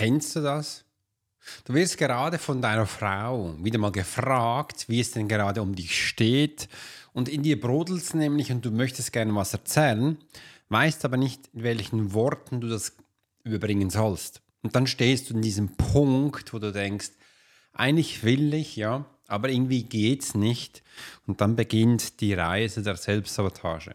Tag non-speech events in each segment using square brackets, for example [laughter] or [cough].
Kennst du das? Du wirst gerade von deiner Frau wieder mal gefragt, wie es denn gerade um dich steht. Und in dir brodelt es nämlich und du möchtest gerne was erzählen, weißt aber nicht, in welchen Worten du das überbringen sollst. Und dann stehst du in diesem Punkt, wo du denkst, eigentlich will ich, ja, aber irgendwie geht's nicht. Und dann beginnt die Reise der Selbstsabotage.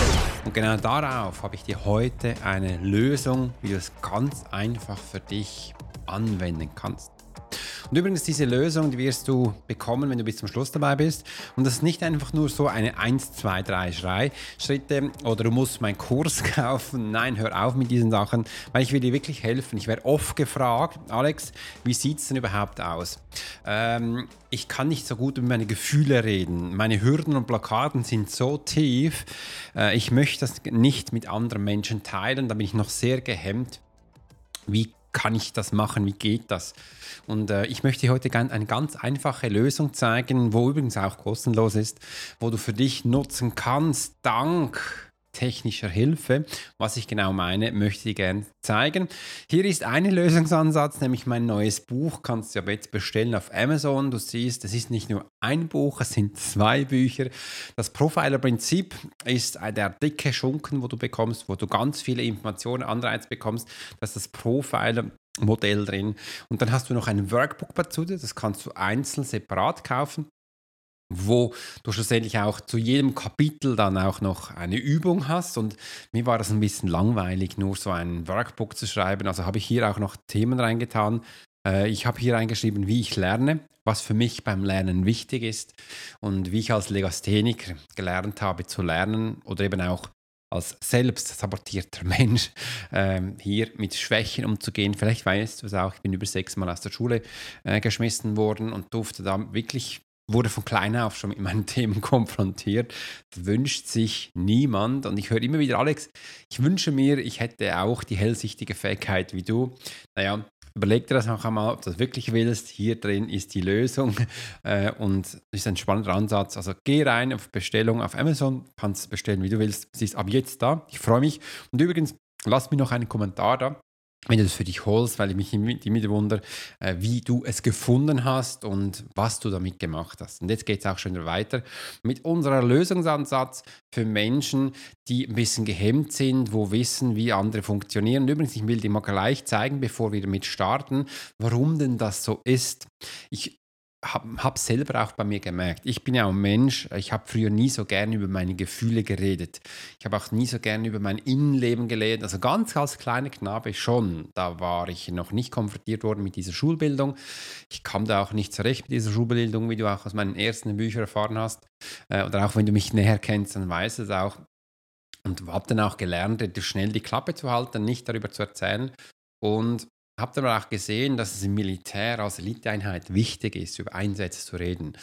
Und genau darauf habe ich dir heute eine Lösung, wie du es ganz einfach für dich anwenden kannst. Und übrigens, diese Lösung, die wirst du bekommen, wenn du bis zum Schluss dabei bist. Und das ist nicht einfach nur so eine 1, 2, 3 Schrei Schritte oder du musst meinen Kurs [laughs] kaufen. Nein, hör auf mit diesen Sachen, weil ich will dir wirklich helfen. Ich werde oft gefragt, Alex, wie sieht es denn überhaupt aus? Ähm, ich kann nicht so gut über meine Gefühle reden. Meine Hürden und Blockaden sind so tief. Äh, ich möchte das nicht mit anderen Menschen teilen. Da bin ich noch sehr gehemmt. Wie kann ich das machen? Wie geht das? Und äh, ich möchte heute eine ganz einfache Lösung zeigen, wo übrigens auch kostenlos ist, wo du für dich nutzen kannst, dank technischer Hilfe. Was ich genau meine, möchte ich gerne zeigen. Hier ist ein Lösungsansatz, nämlich mein neues Buch. Kannst du ja jetzt bestellen auf Amazon. Du siehst, es ist nicht nur ein Buch, es sind zwei Bücher. Das Profiler-Prinzip ist der dicke Schunken, wo du bekommst, wo du ganz viele Informationen, Anreiz bekommst. Das ist das Profiler Modell drin. Und dann hast du noch ein Workbook dazu, das kannst du einzeln separat kaufen wo du schlussendlich auch zu jedem Kapitel dann auch noch eine Übung hast. Und mir war das ein bisschen langweilig, nur so ein Workbook zu schreiben. Also habe ich hier auch noch Themen reingetan. Äh, ich habe hier reingeschrieben, wie ich lerne, was für mich beim Lernen wichtig ist und wie ich als Legastheniker gelernt habe zu lernen oder eben auch als selbst sabotierter [laughs] Mensch ähm, hier mit Schwächen umzugehen. Vielleicht weißt du es auch, ich bin über sechs Mal aus der Schule äh, geschmissen worden und durfte da wirklich, wurde von klein auf schon mit [laughs] meinen Themen konfrontiert. Das wünscht sich niemand und ich höre immer wieder, Alex, ich wünsche mir, ich hätte auch die hellsichtige Fähigkeit wie du. Naja, Überleg dir das noch einmal, ob du das wirklich willst. Hier drin ist die Lösung [laughs] äh, und das ist ein spannender Ansatz. Also geh rein auf Bestellung auf Amazon, kannst bestellen, wie du willst. Sie ist ab jetzt da. Ich freue mich. Und übrigens, lass mir noch einen Kommentar da wenn du das für dich holst, weil ich mich immer wundere, äh, wie du es gefunden hast und was du damit gemacht hast. Und jetzt geht es auch schon weiter mit unserer Lösungsansatz für Menschen, die ein bisschen gehemmt sind, wo wissen, wie andere funktionieren. Und übrigens, ich will dir mal gleich zeigen, bevor wir damit starten, warum denn das so ist. Ich habe hab selber auch bei mir gemerkt, ich bin ja ein Mensch, ich habe früher nie so gerne über meine Gefühle geredet. Ich habe auch nie so gerne über mein Innenleben geredet. Also ganz als kleiner Knabe schon. Da war ich noch nicht konfrontiert worden mit dieser Schulbildung. Ich kam da auch nicht zurecht mit dieser Schulbildung, wie du auch aus meinen ersten Büchern erfahren hast. Äh, oder auch wenn du mich näher kennst, dann weißt du es auch. Und habe dann auch gelernt, schnell die Klappe zu halten, nicht darüber zu erzählen. Und habe aber auch gesehen, dass es im Militär als Eliteeinheit wichtig ist, über Einsätze zu reden.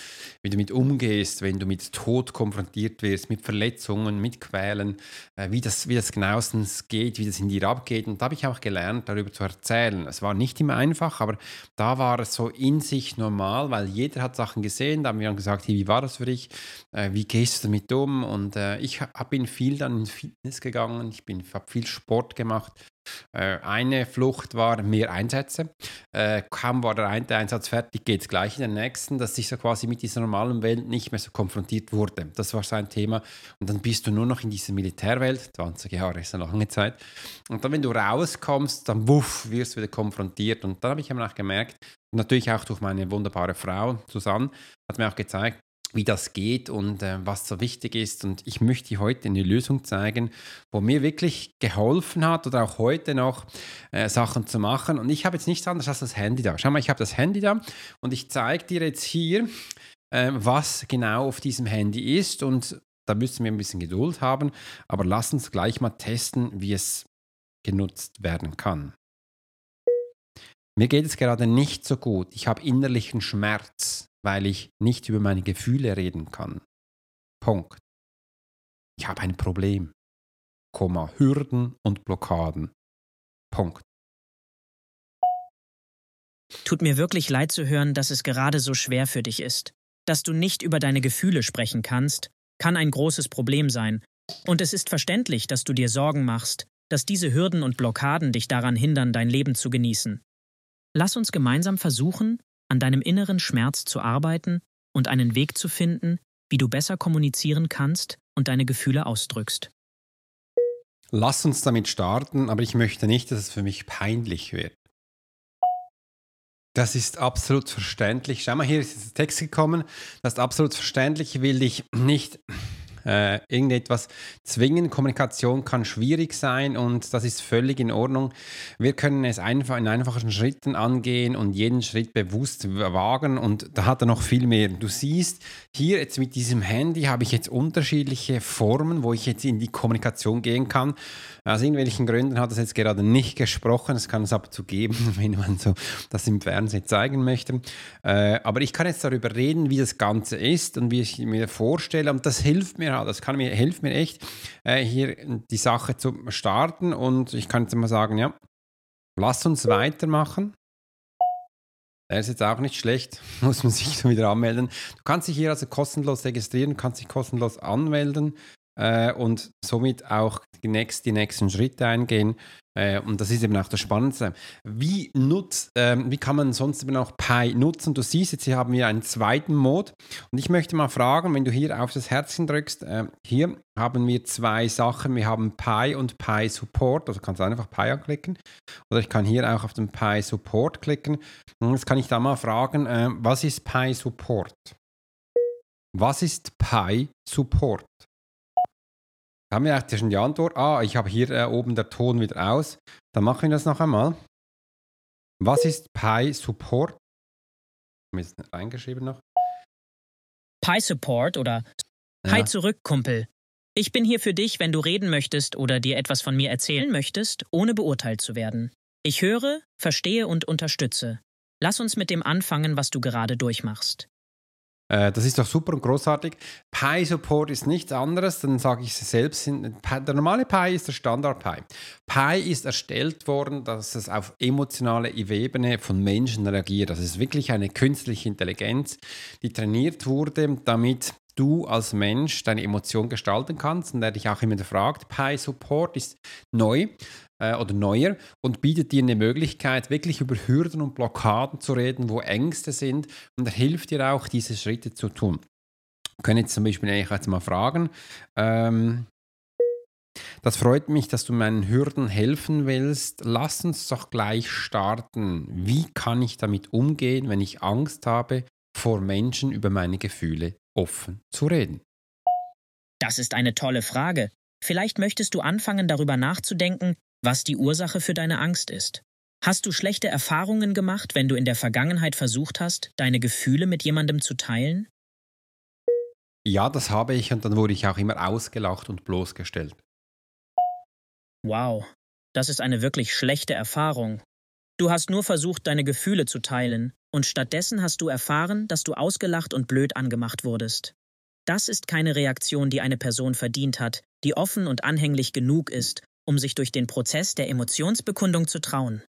Wie du mit umgehst, wenn du mit Tod konfrontiert wirst, mit Verletzungen, mit Quälen, äh, wie, das, wie das genauestens geht, wie das in dir abgeht. Und da habe ich auch gelernt, darüber zu erzählen. Es war nicht immer einfach, aber da war es so in sich normal, weil jeder hat Sachen gesehen. Da haben wir dann gesagt, hey, wie war das für dich? Äh, wie gehst du damit um? Und äh, ich bin viel dann ins Fitness gegangen, ich habe viel Sport gemacht eine Flucht war mehr Einsätze. Äh, kaum war der Einsatz fertig, geht es gleich in den nächsten, dass ich so quasi mit dieser normalen Welt nicht mehr so konfrontiert wurde. Das war sein Thema. Und dann bist du nur noch in dieser Militärwelt. 20 Jahre ist eine lange Zeit. Und dann, wenn du rauskommst, dann wuff, wirst du wieder konfrontiert. Und dann habe ich eben auch gemerkt, natürlich auch durch meine wunderbare Frau Susanne, hat mir auch gezeigt, wie das geht und äh, was so wichtig ist. Und ich möchte heute eine Lösung zeigen, wo mir wirklich geholfen hat oder auch heute noch äh, Sachen zu machen. Und ich habe jetzt nichts anderes als das Handy da. Schau mal, ich habe das Handy da und ich zeige dir jetzt hier, äh, was genau auf diesem Handy ist. Und da müssen wir ein bisschen Geduld haben. Aber lass uns gleich mal testen, wie es genutzt werden kann. Mir geht es gerade nicht so gut. Ich habe innerlichen Schmerz weil ich nicht über meine Gefühle reden kann. Punkt. Ich habe ein Problem. Komma, Hürden und Blockaden. Punkt. Tut mir wirklich leid zu hören, dass es gerade so schwer für dich ist. Dass du nicht über deine Gefühle sprechen kannst, kann ein großes Problem sein. Und es ist verständlich, dass du dir Sorgen machst, dass diese Hürden und Blockaden dich daran hindern, dein Leben zu genießen. Lass uns gemeinsam versuchen, an deinem inneren Schmerz zu arbeiten und einen Weg zu finden, wie du besser kommunizieren kannst und deine Gefühle ausdrückst. Lass uns damit starten, aber ich möchte nicht, dass es für mich peinlich wird. Das ist absolut verständlich. Schau mal, hier ist der Text gekommen. Das ist absolut verständlich. Ich will dich nicht äh, irgendetwas zwingen. Kommunikation kann schwierig sein und das ist völlig in Ordnung. Wir können es einfach in einfachen Schritten angehen und jeden Schritt bewusst wagen und da hat er noch viel mehr. Du siehst, hier jetzt mit diesem Handy habe ich jetzt unterschiedliche Formen, wo ich jetzt in die Kommunikation gehen kann. Aus irgendwelchen Gründen hat es jetzt gerade nicht gesprochen. Es kann es aber zu geben, [laughs] wenn man so das im Fernsehen zeigen möchte. Äh, aber ich kann jetzt darüber reden, wie das Ganze ist und wie ich mir vorstelle. Und das hilft mir halt. Das kann mir, hilft mir echt, äh, hier die Sache zu starten. Und ich kann jetzt mal sagen, ja, lass uns weitermachen. Er ist jetzt auch nicht schlecht, [laughs] muss man sich wieder anmelden. Du kannst dich hier also kostenlos registrieren, kannst dich kostenlos anmelden äh, und somit auch die, nächst, die nächsten Schritte eingehen. Äh, und das ist eben auch das Spannendste. Wie, nutzt, äh, wie kann man sonst eben auch Pi nutzen? Du siehst jetzt, hier haben wir einen zweiten Mode. Und ich möchte mal fragen, wenn du hier auf das Herzchen drückst, äh, hier haben wir zwei Sachen. Wir haben Pi und Pi Support. Also kannst du einfach Pi anklicken. Oder ich kann hier auch auf den Pi Support klicken. Und jetzt kann ich da mal fragen, äh, was ist Pi Support? Was ist Pi Support? Haben wir eigentlich schon die Antwort. Ah, ich habe hier äh, oben der Ton wieder aus. Dann machen wir das noch einmal. Was ist Pi Support? Haben wir es reingeschrieben noch? Pi Support oder ja. Hi zurück, Kumpel. Ich bin hier für dich, wenn du reden möchtest oder dir etwas von mir erzählen möchtest, ohne beurteilt zu werden. Ich höre, verstehe und unterstütze. Lass uns mit dem anfangen, was du gerade durchmachst. Äh, das ist doch super und großartig. Pi Support ist nichts anderes, dann sage ich es selbst. Der normale Pi ist der Standard Pi. Pi ist erstellt worden, dass es auf emotionale Ebene von Menschen reagiert. Das ist wirklich eine künstliche Intelligenz, die trainiert wurde, damit du als Mensch deine Emotion gestalten kannst und der dich auch immer fragt. Pi Support ist neu äh, oder neuer und bietet dir eine Möglichkeit, wirklich über Hürden und Blockaden zu reden, wo Ängste sind und er hilft dir auch, diese Schritte zu tun. Wir können jetzt zum Beispiel eigentlich jetzt mal fragen, ähm, das freut mich, dass du meinen Hürden helfen willst. Lass uns doch gleich starten. Wie kann ich damit umgehen, wenn ich Angst habe, vor Menschen über meine Gefühle offen zu reden? Das ist eine tolle Frage. Vielleicht möchtest du anfangen darüber nachzudenken, was die Ursache für deine Angst ist. Hast du schlechte Erfahrungen gemacht, wenn du in der Vergangenheit versucht hast, deine Gefühle mit jemandem zu teilen? Ja, das habe ich und dann wurde ich auch immer ausgelacht und bloßgestellt. Wow, das ist eine wirklich schlechte Erfahrung. Du hast nur versucht, deine Gefühle zu teilen, und stattdessen hast du erfahren, dass du ausgelacht und blöd angemacht wurdest. Das ist keine Reaktion, die eine Person verdient hat, die offen und anhänglich genug ist, um sich durch den Prozess der Emotionsbekundung zu trauen.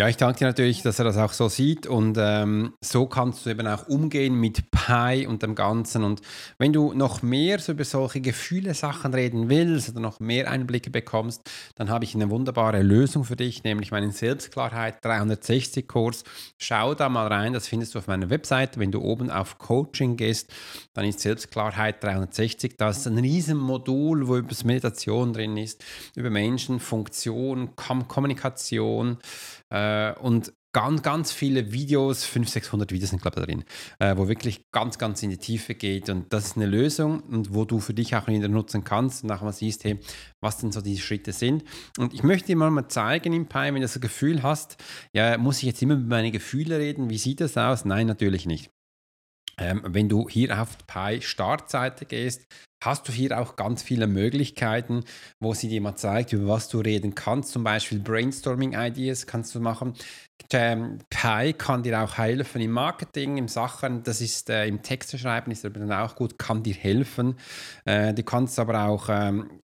Ja, ich danke dir natürlich, dass er das auch so sieht und ähm, so kannst du eben auch umgehen mit Pi und dem Ganzen. Und wenn du noch mehr so über solche Gefühle, Sachen reden willst oder noch mehr Einblicke bekommst, dann habe ich eine wunderbare Lösung für dich, nämlich meinen Selbstklarheit 360 Kurs. Schau da mal rein, das findest du auf meiner Website. Wenn du oben auf Coaching gehst, dann ist Selbstklarheit 360. Das ist ein Riesenmodul, wo über Meditation drin ist, über Menschen, Funktion, Kommunikation. Äh, und ganz, ganz viele Videos, 500, 600 Videos sind, glaube ich, da drin, äh, wo wirklich ganz, ganz in die Tiefe geht. Und das ist eine Lösung und wo du für dich auch wieder nutzen kannst nachher mal siehst, hey, was denn so die Schritte sind. Und ich möchte dir mal, mal zeigen im Pi, wenn du das Gefühl hast, ja, muss ich jetzt immer über meine Gefühle reden? Wie sieht das aus? Nein, natürlich nicht. Ähm, wenn du hier auf die Pi-Startseite gehst, hast du hier auch ganz viele Möglichkeiten, wo sie dir mal zeigt, über was du reden kannst. Zum Beispiel Brainstorming-Ideas kannst du machen. Ähm, Pi kann dir auch helfen im Marketing, im Sachen, das ist äh, im Texte schreiben, ist aber dann auch gut, kann dir helfen. Äh, du kannst aber auch ähm,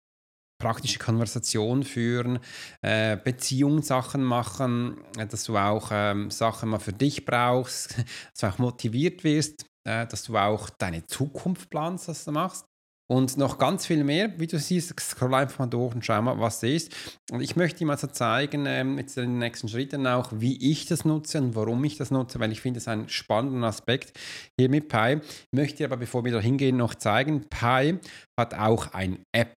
praktische Konversation führen, äh, Beziehungssachen machen, dass du auch ähm, Sachen mal für dich brauchst, [laughs] dass du auch motiviert wirst äh, dass du auch deine Zukunft planst, was du machst. Und noch ganz viel mehr, wie du siehst, scroll einfach mal durch und schau mal, was das ist. Und ich möchte dir mal so zeigen, ähm, jetzt in den nächsten Schritten auch, wie ich das nutze und warum ich das nutze, weil ich finde es einen spannenden Aspekt hier mit Pi. Ich möchte aber, bevor wir da hingehen, noch zeigen, Pi hat auch ein App.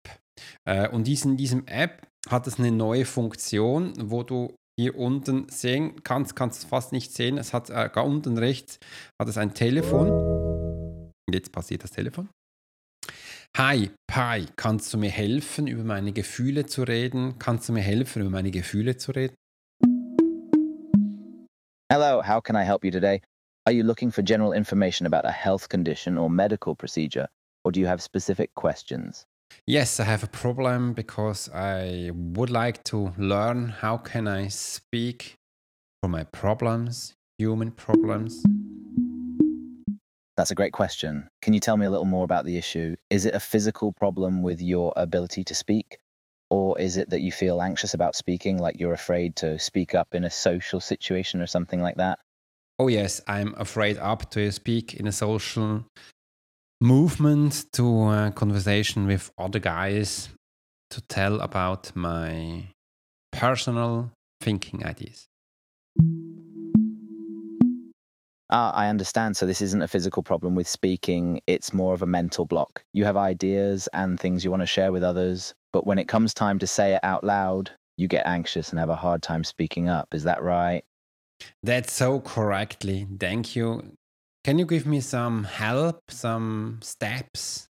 Äh, und in diesem App hat es eine neue Funktion, wo du hier unten sehen kannst, kannst du fast nicht sehen. Es hat äh, gar unten rechts hat es ein Telefon. Und jetzt passiert das Telefon. Hi, Pi, kannst du mir helfen, über meine Gefühle zu reden? Kannst du mir helfen, über meine Gefühle zu reden? Hello, how can I help you today? Are you looking for general information about a health condition or medical procedure, or do you have specific questions? Yes, I have a problem because I would like to learn how can I speak for my problems, human problems. That's a great question. Can you tell me a little more about the issue? Is it a physical problem with your ability to speak? Or is it that you feel anxious about speaking, like you're afraid to speak up in a social situation or something like that? Oh, yes, I'm afraid up to speak in a social movement to a conversation with other guys to tell about my personal thinking ideas. Ah, I understand. So this isn't a physical problem with speaking, it's more of a mental block. You have ideas and things you want to share with others, but when it comes time to say it out loud, you get anxious and have a hard time speaking up. Is that right? That's so correctly. Thank you. Can you give me some help, some steps?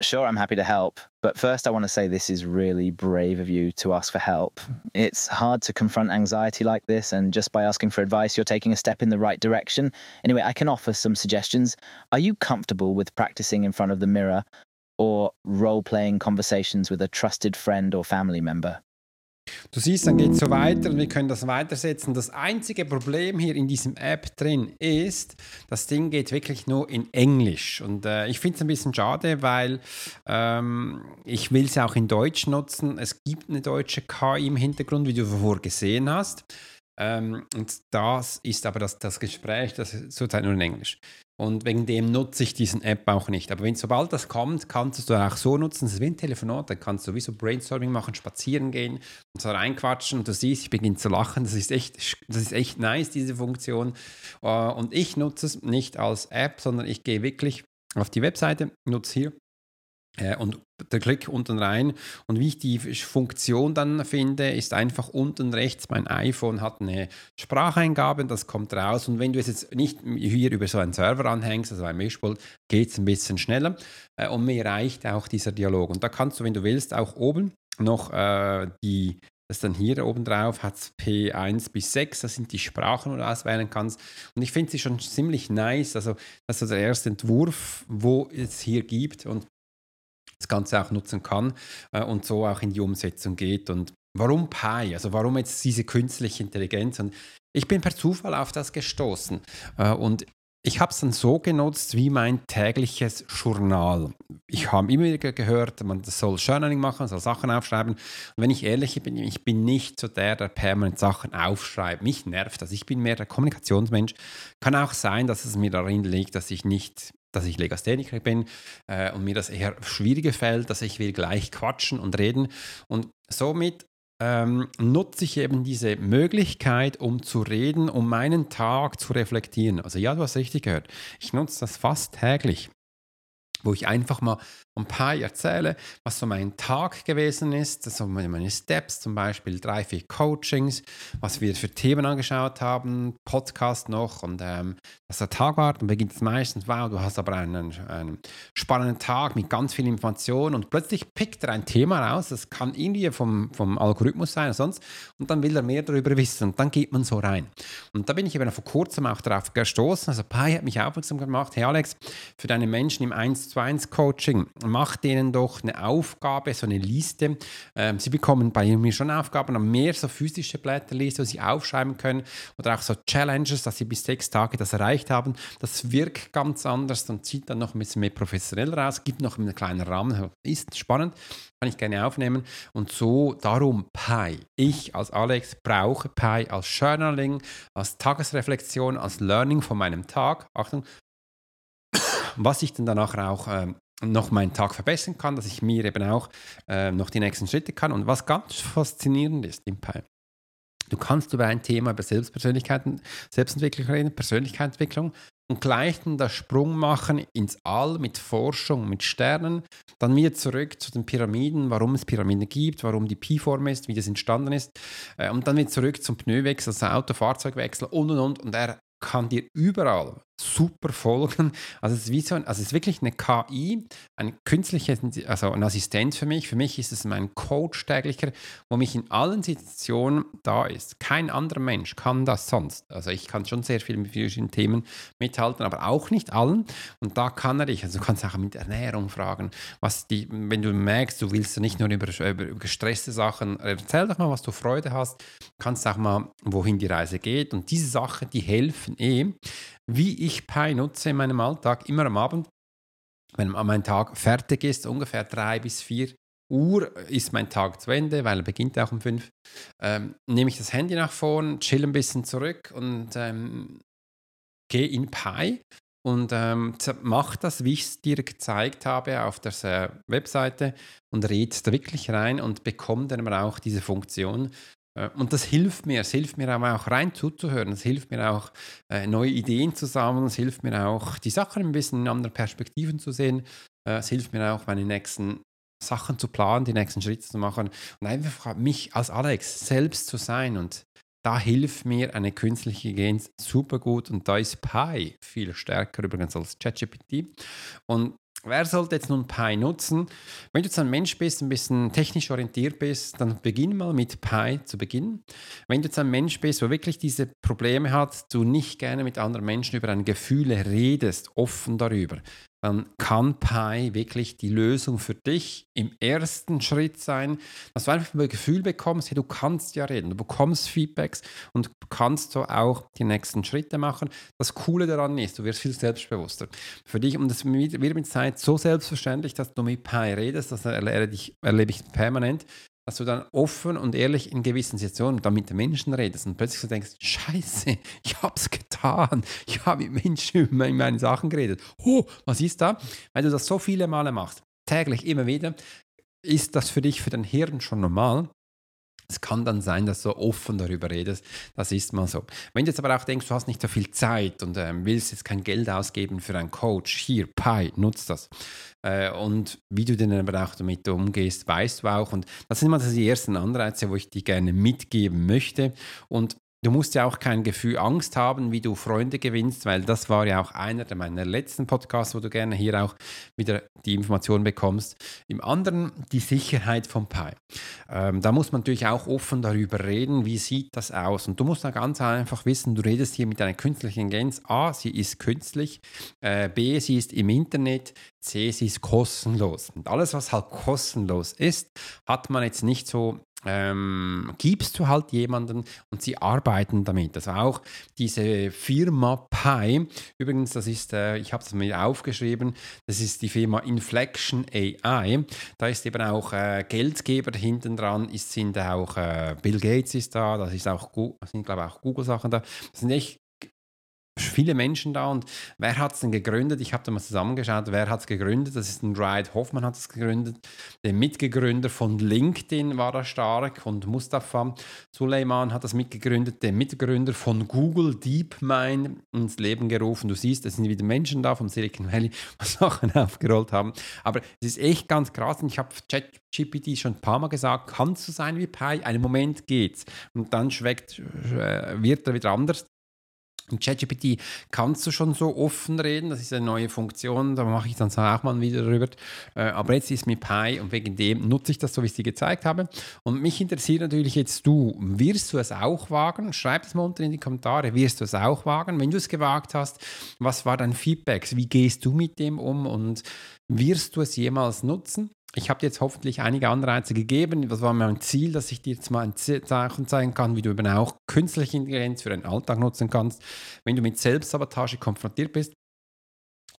Sure, I'm happy to help. But first, I want to say this is really brave of you to ask for help. It's hard to confront anxiety like this, and just by asking for advice, you're taking a step in the right direction. Anyway, I can offer some suggestions. Are you comfortable with practicing in front of the mirror or role playing conversations with a trusted friend or family member? Du siehst, dann geht es so weiter und wir können das weitersetzen. Das einzige Problem hier in diesem App drin ist, das Ding geht wirklich nur in Englisch. Und äh, ich finde es ein bisschen schade, weil ähm, ich will es auch in Deutsch nutzen. Es gibt eine deutsche KI im Hintergrund, wie du vorher gesehen hast. Ähm, und das ist aber das, das Gespräch, das ist zurzeit nur in Englisch. Und wegen dem nutze ich diesen App auch nicht. Aber wenn sobald das kommt, kannst du auch so nutzen. Das ist wie ein Telefonat. Dann kannst du wie so Brainstorming machen, spazieren gehen und so reinquatschen. Und du siehst, ich beginne zu lachen. Das ist echt, das ist echt nice, diese Funktion. Äh, und ich nutze es nicht als App, sondern ich gehe wirklich auf die Webseite, nutze hier und der Klick unten rein. Und wie ich die Funktion dann finde, ist einfach unten rechts, mein iPhone hat eine Spracheingabe, das kommt raus. Und wenn du es jetzt nicht hier über so einen Server anhängst, also ein Mischpult, geht es ein bisschen schneller. Äh, und mir reicht auch dieser Dialog. Und da kannst du, wenn du willst, auch oben noch äh, die das dann hier oben drauf hat P1 bis 6, das sind die Sprachen, die du auswählen kannst. Und ich finde sie schon ziemlich nice. Also, das ist der erste Entwurf, wo es hier gibt. Und das Ganze auch nutzen kann äh, und so auch in die Umsetzung geht. Und warum Pi? Also warum jetzt diese künstliche Intelligenz? Und ich bin per Zufall auf das gestoßen äh, und ich habe es dann so genutzt wie mein tägliches Journal. Ich habe immer wieder gehört, man soll Journaling machen, soll Sachen aufschreiben. Und wenn ich ehrlich bin, ich bin nicht so der, der permanent Sachen aufschreibt. Mich nervt das. Ich bin mehr der Kommunikationsmensch. Kann auch sein, dass es mir darin liegt, dass ich nicht dass ich Legastheniker bin äh, und mir das eher schwieriger fällt, dass ich will gleich quatschen und reden. Und somit ähm, nutze ich eben diese Möglichkeit, um zu reden, um meinen Tag zu reflektieren. Also ja, du hast richtig gehört. Ich nutze das fast täglich. wo ich einfach mal ein paar erzähle, was so mein Tag gewesen ist, also meine Steps, zum Beispiel drei, vier Coachings, was wir für Themen angeschaut haben, Podcast noch und ähm, was der Tag war. Dann beginnt es meistens, wow, du hast aber einen, einen spannenden Tag mit ganz viel Information und plötzlich pickt er ein Thema raus, das kann irgendwie vom, vom Algorithmus sein oder sonst und dann will er mehr darüber wissen und dann geht man so rein. Und da bin ich eben vor kurzem auch darauf gestoßen, also Pai hat mich aufmerksam gemacht, hey Alex, für deine Menschen im 1 zu 1 Coaching, mach denen doch eine Aufgabe, so eine Liste. Ähm, sie bekommen bei mir schon Aufgaben, aber mehr so physische Blätterliste, wo sie aufschreiben können oder auch so Challenges, dass sie bis sechs Tage das erreicht haben. Das wirkt ganz anders und sieht dann noch ein bisschen mehr professionell raus, gibt noch einen kleinen Rahmen, ist spannend, kann ich gerne aufnehmen. Und so darum Pi. Ich als Alex brauche Pi als Journaling, als Tagesreflexion, als Learning von meinem Tag. Achtung, was ich dann danach auch ähm, noch meinen Tag verbessern kann, dass ich mir eben auch äh, noch die nächsten Schritte kann. Und was ganz faszinierend ist im Pi, du kannst über ein Thema, über Selbstpersönlichkeiten, Selbstentwicklung reden, Persönlichkeitsentwicklung und gleich dann den Sprung machen ins All mit Forschung, mit Sternen, dann wieder zurück zu den Pyramiden, warum es Pyramiden gibt, warum die Pi-Form ist, wie das entstanden ist. Äh, und dann wieder zurück zum Pneuwechsel, also Auto-Fahrzeugwechsel und und und. Und er kann dir überall super folgen. Also es ist wie so ein, also es ist wirklich eine KI, eine künstliche, also ein Assistent für mich. Für mich ist es mein Coach täglicher, wo mich in allen Situationen da ist. Kein anderer Mensch kann das sonst. Also ich kann schon sehr viel mit verschiedenen Themen mithalten, aber auch nicht allen. Und da kann er dich, also du kannst auch mit Ernährung fragen, was die, wenn du merkst, du willst nicht nur über, über, über gestresste Sachen, erzähl doch mal, was du Freude hast, kannst auch mal, wohin die Reise geht. Und diese Sachen, die helfen eh, wie ich Pi nutze in meinem Alltag, immer am Abend, wenn mein Tag fertig ist, ungefähr drei bis vier Uhr ist mein Tag zu Ende, weil er beginnt auch um fünf, ähm, nehme ich das Handy nach vorn, chill ein bisschen zurück und ähm, gehe in Pi und ähm, mache das, wie ich es dir gezeigt habe auf der äh, Webseite und rede da wirklich rein und bekomme dann aber auch diese Funktion, äh, und das hilft mir, es hilft mir auch rein zuzuhören, es hilft mir auch äh, neue Ideen zu sammeln, es hilft mir auch die Sachen ein bisschen in anderen Perspektiven zu sehen, äh, es hilft mir auch meine nächsten Sachen zu planen, die nächsten Schritte zu machen und einfach mich als Alex selbst zu sein. Und da hilft mir eine künstliche Intelligenz super gut und da ist Pi viel stärker übrigens als ChatGPT und Wer sollte jetzt nun Pi nutzen? Wenn du jetzt ein Mensch bist, ein bisschen technisch orientiert bist, dann beginn mal mit Pi zu beginnen. Wenn du jetzt ein Mensch bist, der wirklich diese Probleme hat, du nicht gerne mit anderen Menschen über deine Gefühle redest, offen darüber, dann kann Pi wirklich die Lösung für dich im ersten Schritt sein, dass du einfach ein Gefühl bekommst, hey, du kannst ja reden, du bekommst Feedbacks und kannst so auch die nächsten Schritte machen. Das Coole daran ist, du wirst viel selbstbewusster. Für dich, und das wird mit Zeit so selbstverständlich, dass du mit Pi redest, das erlebe ich permanent, dass du dann offen und ehrlich in gewissen Situationen dann mit den Menschen redest und plötzlich so denkst, scheiße, [laughs] ich hab's getan, ich habe mit Menschen [laughs] über meine Sachen geredet. Oh, was ist da? Weil du das so viele Male machst, täglich, immer wieder, ist das für dich, für dein Hirn schon normal es kann dann sein, dass du offen darüber redest. Das ist mal so. Wenn du jetzt aber auch denkst, du hast nicht so viel Zeit und ähm, willst jetzt kein Geld ausgeben für einen Coach, hier, Pi, nutzt das. Äh, und wie du denn aber auch damit umgehst, weißt du auch. Und das sind mal die ersten Anreize, wo ich dir gerne mitgeben möchte. Und Du musst ja auch kein Gefühl Angst haben, wie du Freunde gewinnst, weil das war ja auch einer meiner letzten Podcasts, wo du gerne hier auch wieder die Informationen bekommst. Im anderen die Sicherheit vom Pi. Ähm, da muss man natürlich auch offen darüber reden, wie sieht das aus. Und du musst da ganz einfach wissen, du redest hier mit einer künstlichen Intelligenz. A, sie ist künstlich. Äh, B, sie ist im Internet. C, sie ist kostenlos. Und alles, was halt kostenlos ist, hat man jetzt nicht so ähm, gibst du halt jemanden und sie arbeiten damit. Also auch diese Firma Pi, übrigens, das ist, äh, ich habe es mir aufgeschrieben, das ist die Firma Inflection AI. Da ist eben auch äh, Geldgeber hinten dran, sind auch äh, Bill Gates ist da, das ist auch, sind glaube ich auch Google-Sachen da. Das sind echt viele Menschen da und wer hat es denn gegründet? Ich habe da mal zusammengeschaut, wer hat es gegründet? Das ist ein Ryan Hoffmann hat es gegründet, der Mitgegründer von LinkedIn war da stark und Mustafa Suleiman hat das mitgegründet, der Mitgründer von Google DeepMind ins Leben gerufen. Du siehst, es sind wieder Menschen da vom Silicon Valley, [laughs] was Sachen aufgerollt haben. Aber es ist echt ganz krass und ich habe ChatGPT schon ein paar Mal gesagt, kannst du sein wie Pi? Einen Moment geht's und dann schweckt, äh, wird er wieder anders. In ChatGPT kannst du schon so offen reden, das ist eine neue Funktion, da mache ich dann auch mal wieder drüber. Äh, aber jetzt ist mit Pi und wegen dem nutze ich das so, wie ich es dir gezeigt habe. Und mich interessiert natürlich jetzt du, wirst du es auch wagen? Schreib es mal unten in die Kommentare, wirst du es auch wagen? Wenn du es gewagt hast, was war dein Feedback? Wie gehst du mit dem um und wirst du es jemals nutzen? Ich habe dir jetzt hoffentlich einige Anreize gegeben. Das war mein Ziel, dass ich dir jetzt mal ein Zeichen zeigen kann, wie du eben auch künstliche Intelligenz für deinen Alltag nutzen kannst. Wenn du mit Selbstsabotage konfrontiert bist,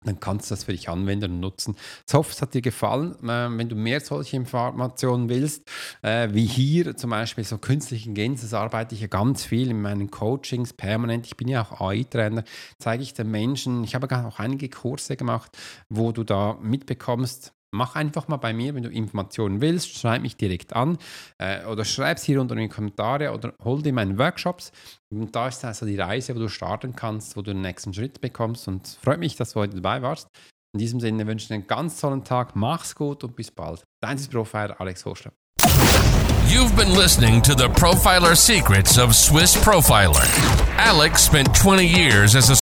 dann kannst du das für dich anwenden und nutzen. Ich hoffe, es hat dir gefallen. Ähm, wenn du mehr solche Informationen willst, äh, wie hier zum Beispiel so künstliche Intelligenz, das arbeite ich ja ganz viel in meinen Coachings permanent. Ich bin ja auch AI-Trainer, zeige ich den Menschen. Ich habe auch einige Kurse gemacht, wo du da mitbekommst, Mach einfach mal bei mir, wenn du Informationen willst, schreib mich direkt an äh, oder schreib es hier unter in die Kommentare oder hol dir meine Workshops. Und da ist also die Reise, wo du starten kannst, wo du den nächsten Schritt bekommst. Und freut mich, dass du heute dabei warst. In diesem Sinne wünsche ich dir einen ganz tollen Tag. Mach's gut und bis bald. Dein Profiler Alex Hoschler. You've been listening to the Profiler Secrets of Swiss Profiler. Alex spent 20 years as a